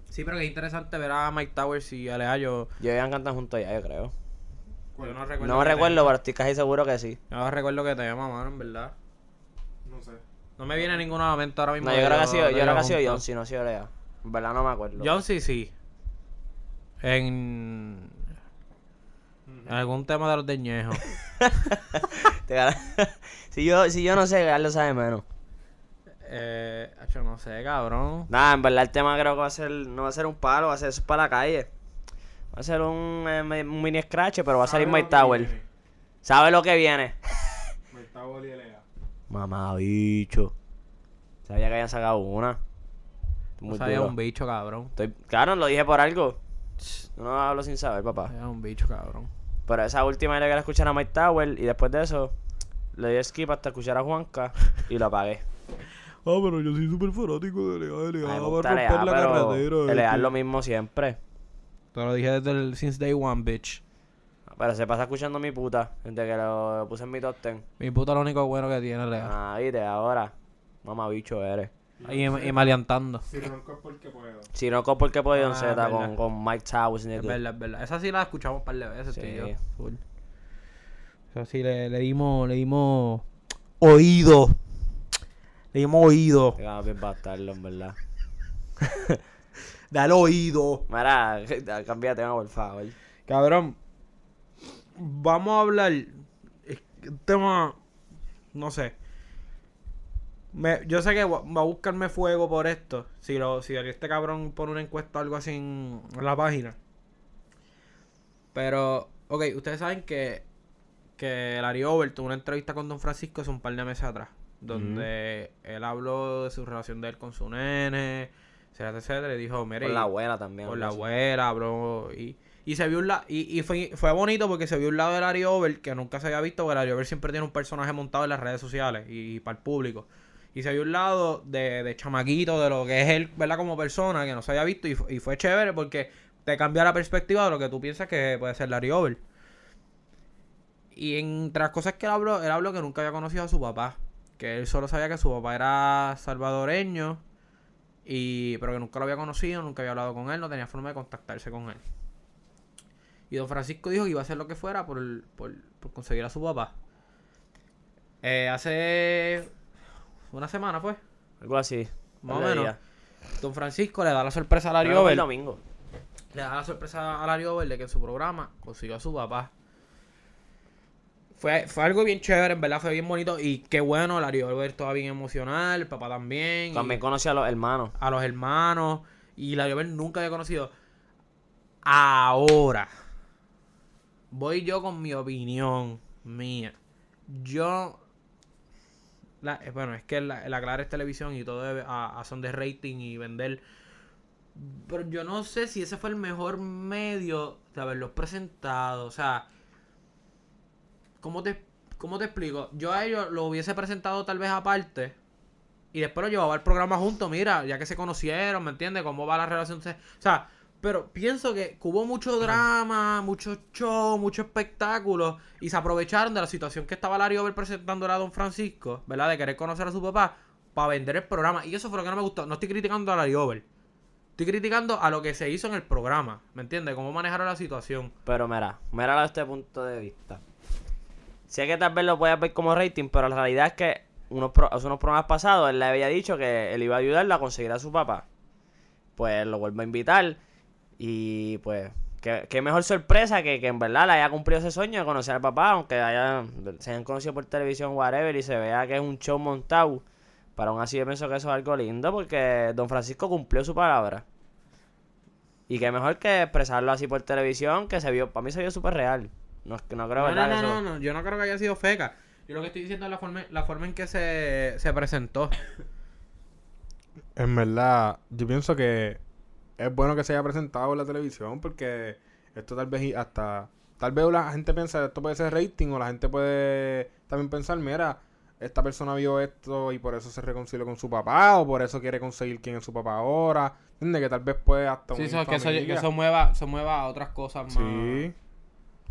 Sí, pero que es interesante ver a Mike Towers y a LA. Yo, Yo iban cantar juntos ya, yo creo. yo no recuerdo. No que recuerdo, tema. pero estoy casi seguro que sí. Yo no recuerdo que tema, mano, en verdad. No sé. No me viene ninguno a la mente ahora mismo. No, yo creo que ha sido, yo creo que ha sido. John, si no ha sido Lea. En verdad no me acuerdo. John sí, sí. En algún tema de los de Ñejo. Te gana- si, yo, si yo no sé, Carlos sabe menos. eh, acho, no sé, cabrón. Nada, en verdad el tema creo que va a ser, no va a ser un palo, va a ser eso para la calle. Va a ser un, eh, un mini scratch, pero va a salir Mike Tower. ¿Sabe lo que viene? Mike Tower y LA. Mamá, bicho. Sabía que habían sacado una. No Muy sabía duro. un bicho, cabrón. Estoy, claro, lo dije por algo. Yo no hablo sin saber, papá. Sabía un bicho, cabrón. Pero esa última yo le quería escuchar a Mike Tower y después de eso le di skip hasta escuchar a Juanca y lo apagué. Ah, pero yo soy súper fanático de Lea. Lea A mí me va a gusta romper la pero carretera. Es este. lo mismo siempre. Te lo dije desde el since day one, bitch. Pero se pasa escuchando mi puta desde que lo, lo puse en mi top ten. Mi puta lo único bueno que tiene Lea. Ah, viste, ahora. Mamá bicho eres. Y, y maleantando. Si ronco es porque puedo. Si no, porque puedo Ah, en Z con, con Mike Towers. Es verdad, es verdad. Esa sí la escuchamos un par de veces, Sí. Full. Esa sí le, le dimos, le dimos oído. Le dimos oído. Ganas bien bastardo, en verdad. Dale oído. Mira, cambia de tema, por favor. Cabrón. Vamos a hablar. es que un tema. No sé. Me- yo sé que va a buscarme fuego por esto. Si, lo, si este cabrón pone una encuesta o algo así en, en la página. Pero, ok, ustedes saben que, que Larry Over tuvo una entrevista con Don Francisco hace un par de meses atrás. Donde él habló de su relación de él con su nene, etcétera, etcétera. Y dijo, mire, Con la abuela también. con la abuela, bro. Y, y se vio un lado. Y, y fue, fue bonito porque se vio un lado de Larry Over que nunca se había visto. Porque Larry Over siempre tiene un personaje montado en las redes sociales y, para el público. Y se vio un lado de, de chamaquito, de lo que es él, ¿verdad? Como persona, que no se había visto. Y, y fue chévere porque te cambia la perspectiva de lo que tú piensas que puede ser Larry Over. Y entre las cosas que él habló, él habló que nunca había conocido a su papá. Que él solo sabía que su papá era salvadoreño. Y, pero que nunca lo había conocido, nunca había hablado con él, no tenía forma de contactarse con él. Y don Francisco dijo que iba a hacer lo que fuera por, por, por conseguir a su papá. Eh, hace una semana, pues, Algo así. más o menos. Don Francisco le da la sorpresa a Larry fue el Over. domingo. Le da la sorpresa a Larry Over de que en su programa consiguió a su papá. Fue, fue algo bien chévere, en verdad, fue bien bonito. Y qué bueno, Larry Over estaba bien emocional, el papá también. y- También conocí a los hermanos. a los hermanos y la Llover nunca había conocido. Ahora voy yo con mi opinión mía. Yo la- eh, bueno, es que la, la Clara es televisión y todo a, a son de rating y vender. Pero yo no sé si ese fue el mejor medio de haberlos presentado. O sea, ¿cómo te, cómo te explico? Yo a ellos lo hubiese presentado tal vez aparte. Y después lo llevaba al programa junto, mira, ya que se conocieron, ¿me entiendes? ¿Cómo va la relación? O sea, pero pienso que hubo mucho drama, mucho show, mucho espectáculo. Y se aprovecharon de la situación que estaba Larry Over presentándole a Don Francisco, ¿verdad? De querer conocer a su papá para vender el programa. Y eso fue lo que no me gustó. No estoy criticando a Larry Over. Estoy criticando a lo que se hizo en el programa, ¿me entiendes? Cómo manejaron la situación. Pero mira, míralo desde este punto de vista. Sé que tal vez lo puedas ver como rating, pero la realidad es que unos, pro- hace unos programas pasados él le había dicho que él iba a ayudarla a conseguir a su papá. Pues lo vuelvo a invitar. Y pues, qué, qué mejor sorpresa que, que en verdad le haya cumplido ese sueño de conocer al papá, aunque haya, se hayan conocido por televisión, whatever, y se vea que es un show montado. Pero aún así yo pienso que eso es algo lindo porque Don Francisco cumplió su palabra. Y qué mejor que expresarlo así por televisión, que se vio, para mí se vio súper real. No, es que no creo No, ¿verdad? no, eso- no, no, yo no creo que haya sido feca. Yo lo que estoy diciendo es la forma, la forma en que se, se presentó. En verdad, yo pienso que es bueno que se haya presentado en la televisión porque esto tal vez hasta... Tal vez la gente piensa esto puede ser rating o la gente puede también pensar, mira, esta persona vio esto y por eso se reconcilió con su papá o por eso quiere conseguir quién es su papá ahora. ¿Entiendes? Que tal vez puede hasta Sí, unir eso, que, eso, que eso mueva, se mueva a otras cosas más. Sí.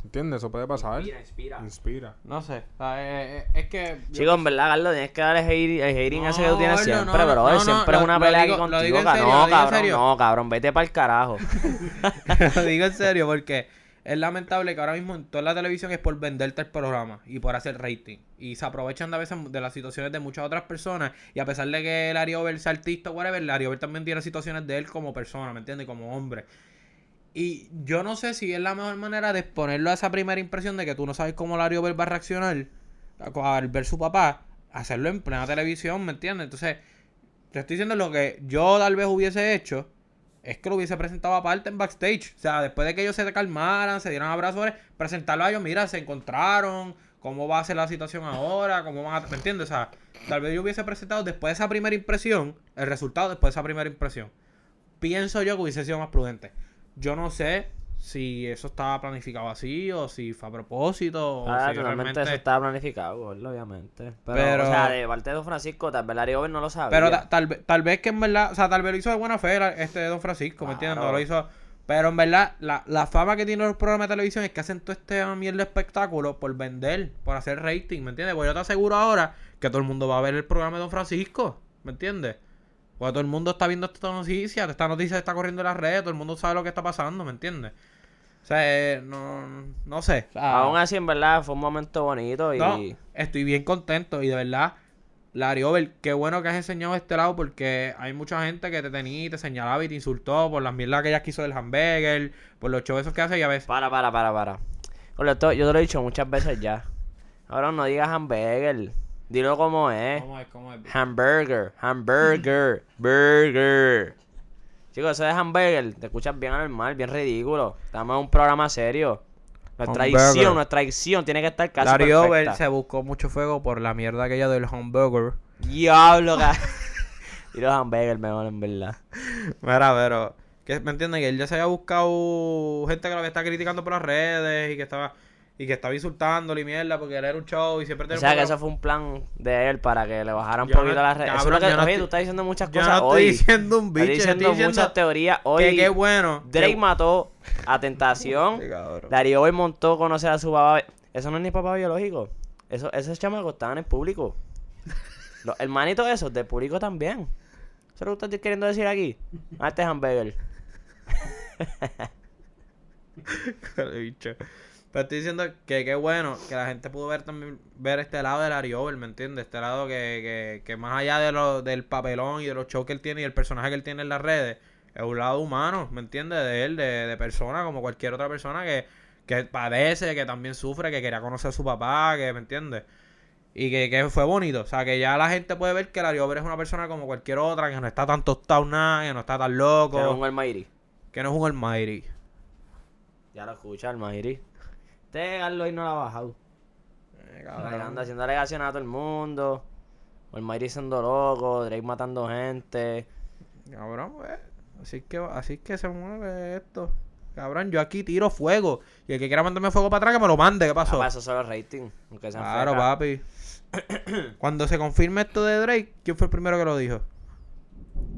¿Entiendes? Eso puede pasar. Inspira, inspira. Inspira. No sé. o sea, eh, eh, es que. yo- Chico, en verdad, Carlos, tienes que dar el hating, el hating ese que tú tienes No, siempre, no, no, siempre es una lo pelea digo- aquí lo contigo, digo serio, lo No, cabrón, serio. no, cabrón, vete para el carajo. lo digo en serio porque es lamentable que ahora mismo en toda la televisión es por venderte el programa y por hacer rating. Y se aprovechan de a veces de las situaciones de muchas otras personas. Y a pesar de que Larry Over sea artista o whatever, Larry Over también tiene situaciones de él como persona, ¿me entiendes? Como hombre. Y yo no sé si es la mejor manera de exponerlo a esa primera impresión de que tú no sabes cómo Lario Bell va a reaccionar al ver su papá, hacerlo en plena televisión, ¿me entiendes? Entonces, te estoy diciendo lo que yo tal vez hubiese hecho, es que lo hubiese presentado aparte en backstage. O sea, después de que ellos se calmaran, se dieran abrazos, presentarlo a ellos, mira, se encontraron, cómo va a ser la situación ahora, cómo van a... ¿Me entiendes? O sea, tal vez yo hubiese presentado después de esa primera impresión, el resultado después de esa primera impresión. Pienso yo que hubiese sido más prudente. Yo no sé si eso estaba planificado así o si fue a propósito o Ah, si totalmente realmente... eso estaba planificado, obviamente. Pero, Pero- o sea, de parte de Don Francisco, tal vez Larry Over no lo sabía. Pero ta- tal, tal vez que en verdad, o sea, tal vez lo hizo de buena fe este Don Francisco, ¿me entiendes? No lo hizo. Pero en verdad, la, la fama que tienen los programas de televisión es que hacen todo este mierda de espectáculo por vender, por hacer rating, ¿me entiendes? Pues yo te aseguro ahora que todo el mundo va a ver el programa de Don Francisco, ¿me entiendes? Porque todo el mundo está viendo esta noticia, esta noticia está corriendo en las redes, todo el mundo sabe lo que está pasando, ¿me entiendes? O sea, eh, no, no sé. o sea, Aún así, en verdad, fue un momento bonito y... no, estoy bien contento y de verdad, Larry Over, qué bueno que has enseñado este lado porque hay mucha gente que te tenía y te señalaba y te insultó por las mierdas que ella quiso del hamburger, por los shows esos que hace y a veces... Para, para, para, para. Yo te lo he dicho muchas veces ya. Ahora no digas hamburger. Dilo como es. ¿Cómo es? ¿Cómo es? Hamburger, hamburger, burger. Chicos, eso de hamburger, te escuchas bien anormal, bien ridículo. Estamos en un programa serio. Nuestra Hamburger. dicción, nuestra dicción tiene que estar casi Larry Over se buscó mucho fuego por la mierda aquella del hamburger. Diablo, Y los hamburgers mejor, en verdad. Mira, pero... Que, ¿Me entienden? Que él ya se había buscado gente que lo está criticando por las redes y que estaba... Y que estaba insultándole y mierda porque él era un show y siempre O tenía sea, un que eso fue un plan de él para que le bajara un Yo no- poquito las redes. Eso es lo que... yo no Oye, estoy- tú estás diciendo muchas Yo cosas no estoy hoy. diciendo un bicho, Estás estoy diciendo diciendo muchas teorías hoy. que qué bueno. Drake que- mató a Tentación. Sí. Darío hoy montó conocer a su papá. Eso no es ni papá biológico. Eso, esos chamacos estaban en público. Los hermanitos esos, del público también. ¿Eso es lo que estás queriendo decir aquí? Ah, este es hamburger. Bicho. Pero estoy diciendo que qué bueno que la gente pudo ver también ver este lado del Ari Over, ¿me entiendes? Este lado que, que, que más allá de lo, del papelón y de los shows que él tiene y el personaje que él tiene en las redes, es un lado humano, ¿me entiendes? De él, de, de persona, como cualquier otra persona que, que padece, que también sufre, que quería conocer a su papá, que, ¿me entiendes? Y que, que fue bonito. O sea, que ya la gente puede ver que Larry Over es una persona como cualquier otra, que no está tan tostado nada, que no está tan loco, Pero un Almighty. que no es un almighty. Ya lo escucha, Almighty. Este Carlos no lo ha bajado. Eh. Anda haciendo alegaciones a todo el mundo. Almighty siendo loco. Drake matando gente. Cabrón, pues. Así que, así que se mueve esto. Cabrón, yo aquí tiro fuego. Y el que quiera mandarme fuego para atrás, que me lo mande. ¿Qué Ah, pasó? para eso. Aunque sean Claro, papi. Cuando se confirme esto de Drake, ¿quién fue el primero que lo dijo?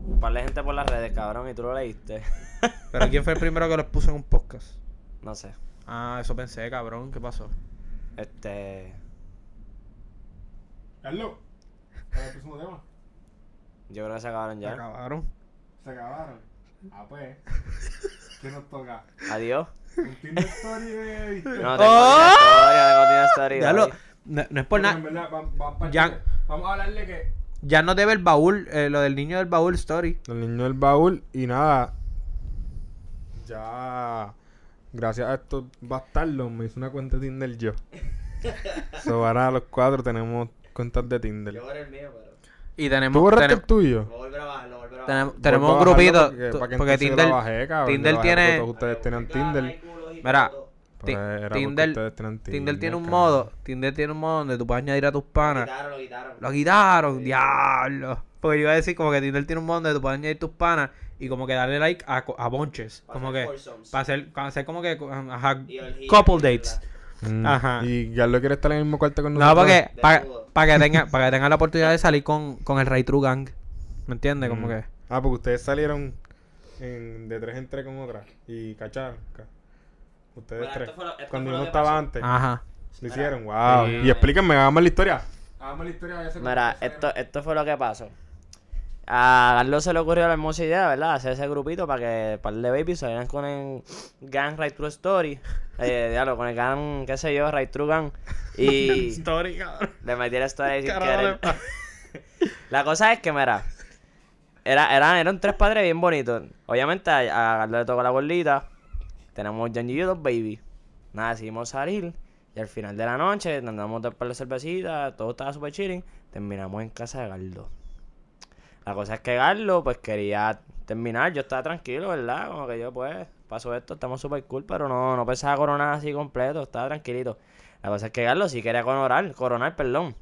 Un par de gente por las redes, cabrón, y tú lo leíste. Pero ¿quién fue el primero que lo puso en un podcast? no sé. Ah, eso pensé, cabrón. ¿Qué pasó? Este. Carlos, ¿cuál es el próximo tema? Yo creo que se acabaron Se ya. acabaron. Se acabaron. Ah, pues. ¿Qué nos toca? Adiós. ¿Un Tinder Story de? No tengo ¡Oh! historia, no tengo. Ya lo, no, no es por nada. vamos para Ya- Vamos a hablarle que. Ya no debe el baúl, eh, lo del niño del baúl story. El niño del baúl y nada. Ya. Gracias a estos bastardos me hice una cuenta de Tinder yo. so, ahora los cuatro tenemos cuentas de Tinder. borré el mío, pero. Y ¿Tú tenemos, borraste tenemos, el tuyo? Lo volveré a bajar, lo volveré a tenemos, Vuelvo tenemos a un grupito. Porque, para que porque yo Tinder, bajé, cabrón, Tinder yo bajé tiene- todos ustedes tenían Tinder. Mira, Pues era Tinder, ustedes tenían Tinder tiene un cabrón. modo, Tinder tiene un modo donde tú puedes añadir a tus panas. lo quitaron. Lo quitaron, diablo. Porque yo iba a decir como que Tinder tiene un modo donde tú puedes añadir tus panas y como que darle like a, a bonches. Para Como hacer que para hacer, para hacer como que ajá, couple dates. Mm, Ajá. Y Carlos quiere estar en el mismo cuarto con No, nosotros. porque para que tenga para que tenga la oportunidad de salir con, con el Ray True Gang. ¿Me entiendes? Como Mm. que Ah, porque ustedes salieron en- de tres en tres con otra. Y cacharon. ca- Ustedes Bueno, tres. lo- Cuando lo no que estaba pasó. antes. ajá. Lo hicieron, wow. Sí. Y explíquenme, hagamos la historia. Hagamos la historia. ya Mira, esto, esto fue lo que pasó. A Carlos se le ocurrió la hermosa idea, ¿verdad? Hacer ese grupito para que par de babies salieran con el Gang Right True Story. Eh, diablo, con el Gang, qué sé yo, Right True Gang. Y Story, cabrón. le metiera story sin querer. La cosa es que, mira, era, era, eran tres padres bien bonitos. Obviamente a, a Carlos le tocó la gordita. tenemos John y yo dos baby. Nada, decidimos salir. Y al final de la noche, andamos de par de cervecitas, todo estaba super chilling. Terminamos en casa de Gardo. La cosa es que Gardo, pues quería terminar. Yo estaba tranquilo, ¿verdad? Como que yo, pues, pasó esto, estamos super cool, pero no, no pensaba coronar así completo, estaba tranquilito. La cosa es que Gardo sí quería coronar, coronar, perdón.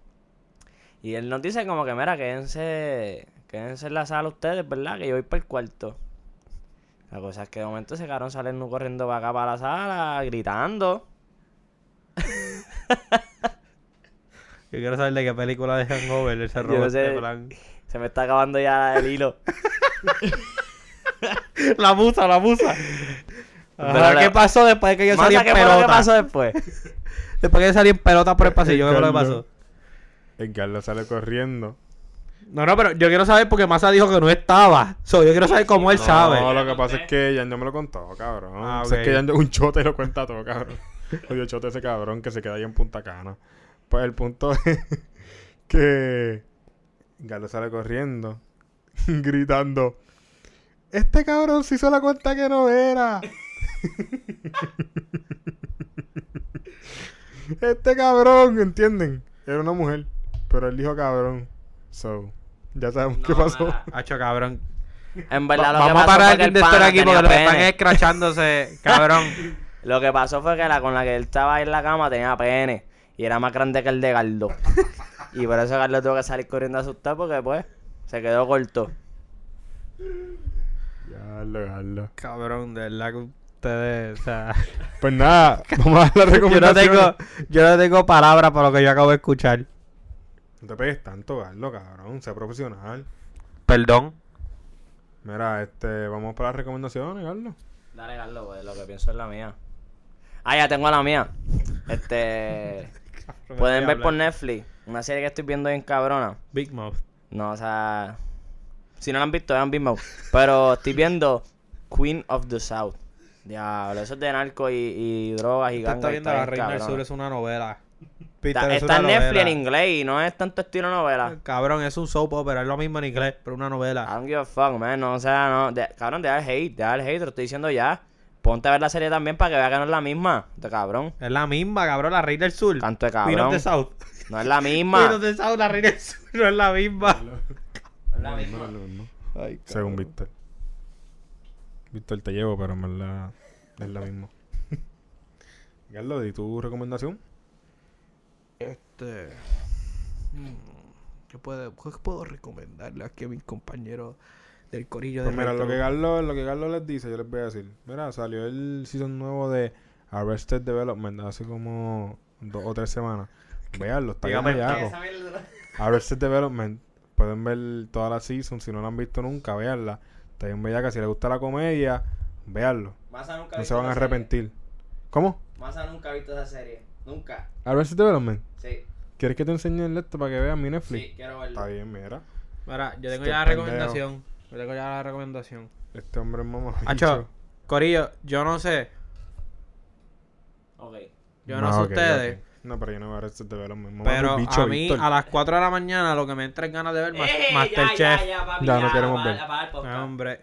Y él nos dice como que, mira, quédense, quédense en la sala ustedes, ¿verdad? Que yo voy para el cuarto. La cosa es que de momento se quedaron saliendo corriendo para acá para la sala, gritando. Yo quiero saber de qué película de Hangover ese Yo robó no sé. este plan. Se me está acabando ya el hilo. La musa, la musa. Pero Ajá, la- ¿Qué pasó después de que yo salí en ¿qué pelota? pasó después? Después que yo salí en pelota por el pasillo, ¿qué fue lo que pasó? El Carlos sale corriendo. No, no, pero yo quiero saber porque Masa dijo que no estaba. So, yo quiero saber cómo él sabe. No, lo que pasa es que Jan no me lo contó, cabrón. Ah, O sea, es que un chote y lo cuenta todo, cabrón. Odio chote ese cabrón que se queda ahí en Punta Cana. Pues el punto es que Carlos sale corriendo, gritando. Este cabrón se hizo la cuenta que no era. este cabrón, ¿entienden? Era una mujer, pero él dijo cabrón. So, ya sabemos qué pasó. Hacho, cabrón. En verdad, lo Vamos que a pasó parar que de pana aquí porque lo que están escrachándose, cabrón. Lo que pasó fue que la con la que él estaba ahí en la cama tenía pene. Y era más grande que el de Gardo. Y por eso Gardo tuvo que salir corriendo asustado porque pues se quedó corto. Ya, lo, ya, cabrón, de verdad que ustedes, o sea... Pues nada, vamos a dar la yo no recomendación. tengo, yo no tengo palabras para lo que yo acabo de escuchar. No te pegues tanto, Garlo, cabrón. Sea profesional. Perdón. Mira, este, vamos para las recomendaciones, Garlo. Dale, Gardo, pues lo que pienso es la mía. Ah, ya tengo la mía. Este. Pueden ver por Netflix una serie que estoy viendo bien cabrona. Big Mouth. No, o sea. Si no la han visto, vean Big Mouth. Pero estoy viendo Queen of the South. Diablo, eso es de narco y, y drogas y está gangas. y viendo está La Reina del. Sur, es una novela. Está, Peter, es está una en Netflix novela. en inglés y no es tanto estilo novela. Cabrón, es un soap opera, es lo mismo en inglés, pero una I novela. don't give a fuck, man. No, o sea, no. de- cabrón, deja el hate, deja el hate, te lo estoy diciendo ya. Ponte a ver la serie también para que vea que no es la misma. De cabrón. Es la misma, cabrón, La Reina del Sur. Canto de Queen of cabrón. the South. No es la misma. La no es la misma. No es la misma. Ay, Según Víctor. Víctor te llevo, pero en verdad es la misma. Garlo, ¿y tu recomendación? Este. ¿Qué puedo, qué puedo recomendarle aquí a mis compañeros del corillo de Pues mira, lo que, lo que Garlo les dice, yo les voy a decir. Mira, salió el season nuevo de Arrested Development hace como dos o tres semanas. Veanlo, está bien Dígame, bellaco. Arrested Development. Pueden ver toda la season. Si no la han visto nunca, véanla. Está bien bellaca. Si les gusta la comedia, véanlo. Masa nunca No se van a esa serie. arrepentir. ¿Cómo? Masa nunca ha visto esa serie. Nunca. Arrested Development. Sí. ¿Quieres que te enseñe el esto para que vean mi Netflix? Sí, quiero verlo. Está bien, mira. Mira, yo tengo Este ya la pendejo. recomendación. Yo tengo ya la recomendación. Este hombre es mamá. Hacho, Corillo, yo no sé. Ok. Yo no sé ustedes. No, pero yo no Arrested Development. Mamá, Pero el bicho, a mí, Víctor. a las 4 de la mañana, lo que me entra en ganas de ver Eh, Masterchef. Ya, ya, ya, papi, Ya, no queremos ver. el. Ah, hombre.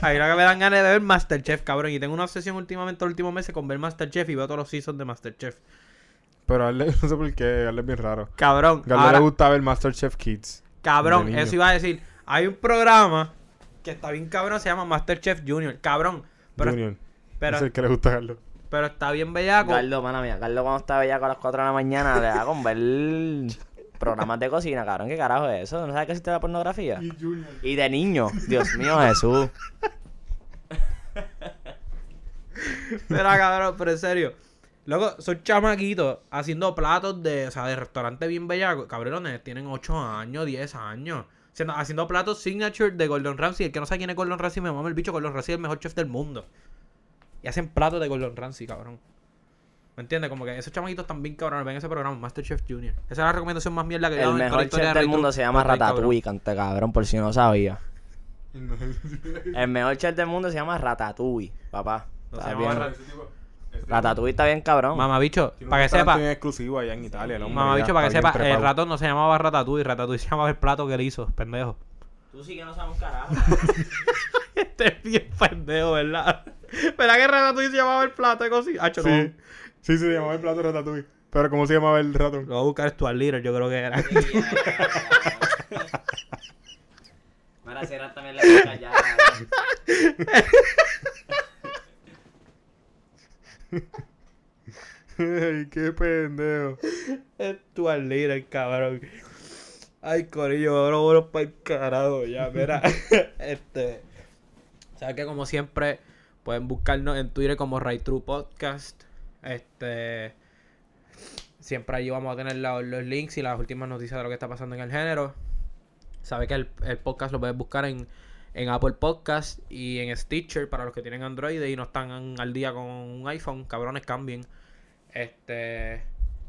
Ahí lo que me dan ganas de ver Masterchef, cabrón. Y tengo una obsesión últimamente, los últimos meses, con ver Masterchef y veo todos los seasons de Masterchef. Pero a él no sé por qué, a él es bien raro. Cabrón, A él ahora- le gusta ver Masterchef Kids. cabrón, eso iba a decir. Hay un programa que está bien cabrón, se llama Masterchef Junior. Cabrón, pero, Junior. pero, es el que le gusta a Carlos. Pero está bien bellaco. Carlos, mala mía. Carlos cuando estaba ya a las 4 de la mañana le da con ver programas de cocina, cabrón. ¿Qué carajo es eso? ¿No sabes qué existe la pornografía? Y de niño. Dios mío, Jesús. Mira, cabrón, pero en serio. Loco, son chamaquitos haciendo platos de, o sea, de restaurante bien bellaco. Cabrones, tienen 8 años, 10 años. Haciendo, haciendo platos signature de Gordon Ramsay. El que no sabe quién es Gordon Ramsay, me mama el bicho. Gordon Ramsay es el mejor chef del mundo. Y hacen platos de Gordon Ramsay, cabrón. ¿Me entiendes? Como que esos chamaquitos también cabrones ven ese programa, Masterchef Junior. Esa es la recomendación más mierda que yo El mejor chef de del mundo se llama cabrón. Ratatouille, cante cabrón, por si no sabía. El mejor chef del mundo se llama Ratatouille, papá. No Está se bien. llama Ratatouille está bien cabrón. Mamá bicho, para que sepa. bien exclusivo allá en Italia, el hombre, Mamá ya bicho, para que bien sepa, el ratón no se llamaba Ratatouille, Ratatouille se llamaba el plato que él hizo, pendejo. Tú sí que no sabes un carajo. Este es bien pendejo, ¿verdad? ¿Verdad que Ratatouille se llamaba el plato de cocina? Hacho, Sí. no. Sí, se llamaba el plato Ratatouille. Pero ¿cómo se llamaba el ratón? Lo voy a buscar Stuart Little, yo creo que era. Mira, cierra también la boca ya. Ay, qué pendejo. Stuart Little, cabrón. Ay, corillo, ahora bueno para el carajo ya, mira. este. sabes que como siempre, pueden buscarnos en Twitter como Right True Podcast. Este. Siempre allí vamos a tener la- los links y las últimas noticias de lo que está pasando en el género. Sabe que el, el podcast lo puedes buscar en, en Apple Podcast y en Stitcher para los que tienen Android y no están al día con un iPhone. Cabrones, cambien. Este.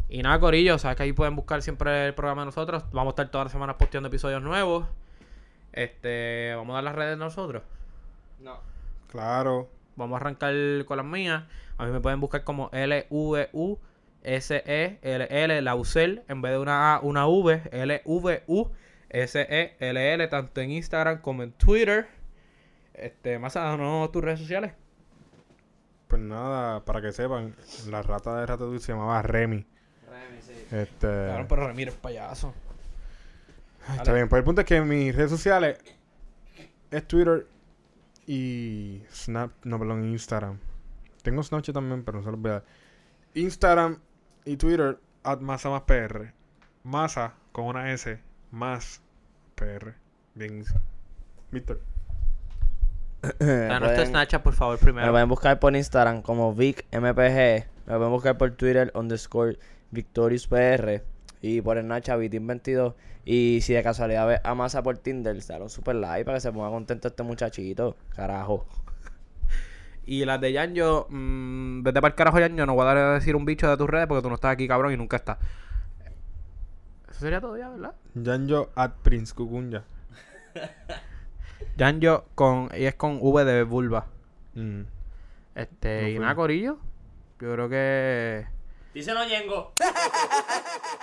Y nada, Corillo, sabes que ahí pueden buscar siempre el programa de nosotros. Vamos a estar todas las semanas posteando episodios nuevos. Este. Vamos a dar las redes de nosotros. No. Claro. Vamos a arrancar con las mías. A mí me pueden buscar como L-V-U. S-E-L-L, la UCEL, en vez de una A, una V, L-V-U, S-E-L-L, tanto en Instagram como en Twitter. Este, más a no tus redes sociales. Pues nada, para que sepan, la rata de Ratatouille se llamaba Remy. Remy, sí. Este. Cabrón, pero Ramírez payaso. Está bien, pues el punto es que en mis redes sociales es Twitter y Snap, no, perdón, Instagram. Tengo Snapchat también, pero no se los voy a dar. Instagram y Twitter, at masa más PR. Masa con una S, más PR. Bien. Víctor. Da nuestro Pueden- Snapchat, por favor, Me primero. pueden buscar por Instagram como VicMPG. Me pueden buscar por Twitter underscore VictoriousPR. Y por el Nacha Vitin22. Y si de casualidad ves a Masa por Tinder, dale un super like para que se ponga contento este muchachito. Carajo. Y las de Yanjo, mmm, vete para el carajo, Yanjo. No voy a dar a decir un bicho de tus redes porque tú no estás aquí, cabrón, y nunca estás. Eso sería todo ya, ¿verdad? Janjo at Prince Cucunya. Yanjo con, y es con V de vulva. Mm. Este, No y nada, Corillo. Yo creo que. Díselo, Yengo.